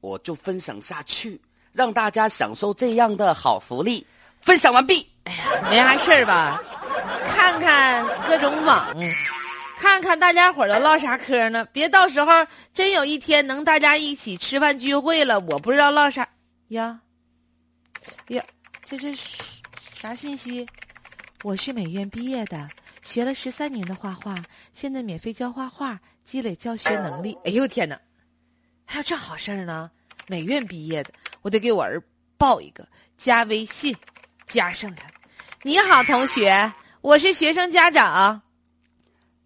我就分享下去，让大家享受这样的好福利。分享完毕。哎呀，没啥事儿吧？看看各种网，看看大家伙儿都唠啥嗑呢？别到时候真有一天能大家一起吃饭聚会了，我不知道唠啥呀。呀，这这是啥信息？我是美院毕业的，学了十三年的画画，现在免费教画画，积累教学能力。哎呦天哪，还有这好事儿呢！美院毕业的，我得给我儿报一个，加微信，加上他。你好，同学，我是学生家长。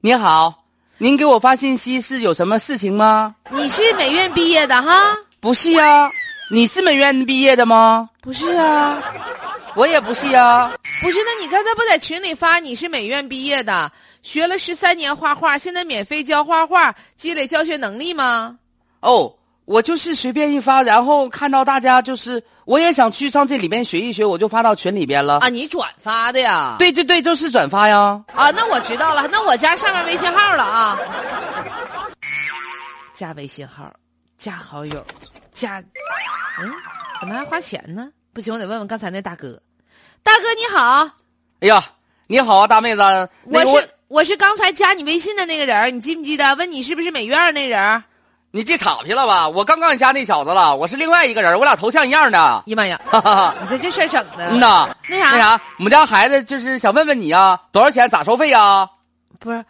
你好，您给我发信息是有什么事情吗？你是美院毕业的哈？不是呀，你是美院毕业的吗？不是啊，我也不是呀。不是。那你刚才不在群里发你是美院毕业的，学了十三年画画，现在免费教画画，积累教学能力吗？哦，我就是随便一发，然后看到大家就是，我也想去上这里边学一学，我就发到群里边了。啊，你转发的呀？对对对，就是转发呀。啊，那我知道了，那我加上面微信号了啊。加微信号，加好友，加，嗯，怎么还花钱呢？不行，我得问问刚才那大哥。大哥你好，哎呀，你好啊，大妹子。我是我是刚才加你微信的那个人，你记不记得？问你是不是美院那人儿？你记岔劈了吧？我刚刚加那小子了，我是另外一个人，我俩头像一样的。哎呀妈呀，哈哈哈。你这这事儿整的。嗯呐，那啥那啥，我们家孩子就是想问问你啊，多少钱？咋收费呀？不是，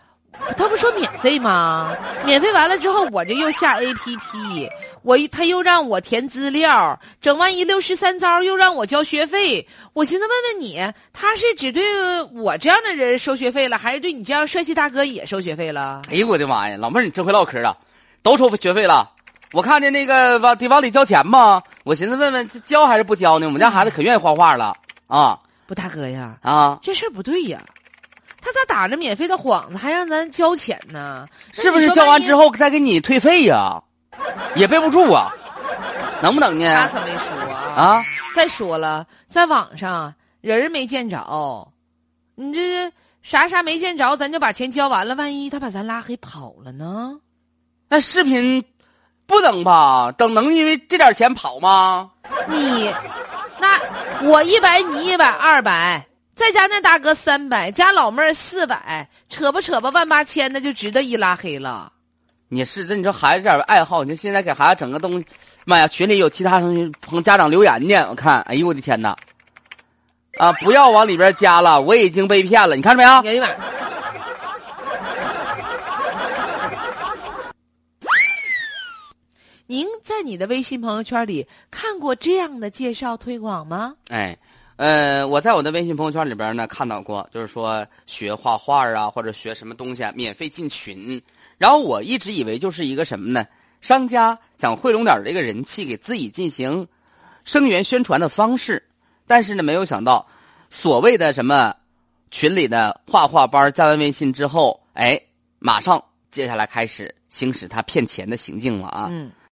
他不说免费吗？免费完了之后，我就又下 APP，我一他又让我填资料，整完一溜十三招，又让我交学费。我寻思问问你，他是只对我这样的人收学费了，还是对你这样帅气大哥也收学费了？哎呦我的妈呀，老妹儿你真会唠嗑啊，都收学费了。我看见那个往得往里交钱嘛，我寻思问问这交还是不交呢？我们家孩子可愿意画画了啊不，大哥呀，啊！这事儿不对呀。他咋打着免费的幌子，还让咱交钱呢？是不是交完之后再给你退费呀？也备不住啊，能不能他呢？可没说啊。啊，再说了，在网上人没见着，你这啥啥没见着，咱就把钱交完了，万一他把咱拉黑跑了呢？那视频不等吧？等能因为这点钱跑吗？你那我一百，你一百，二百，再加那大哥三百，加老妹儿四百，扯吧扯吧万八千，的就值得一拉黑了。你是这，你说孩子这点爱好，你说现在给孩子整个东西，妈呀，群里有其他同学朋家长留言呢，我看，哎呦我的天哪！啊，不要往里边加了，我已经被骗了，你看着没有？哎呀妈您在你的微信朋友圈里看过这样的介绍推广吗？哎，呃，我在我的微信朋友圈里边呢看到过，就是说学画画啊，或者学什么东西啊，免费进群。然后我一直以为就是一个什么呢？商家想汇拢点这个人气，给自己进行声援宣传的方式。但是呢，没有想到所谓的什么群里的画画班，加完微信之后，哎，马上接下来开始行使他骗钱的行径了啊！嗯。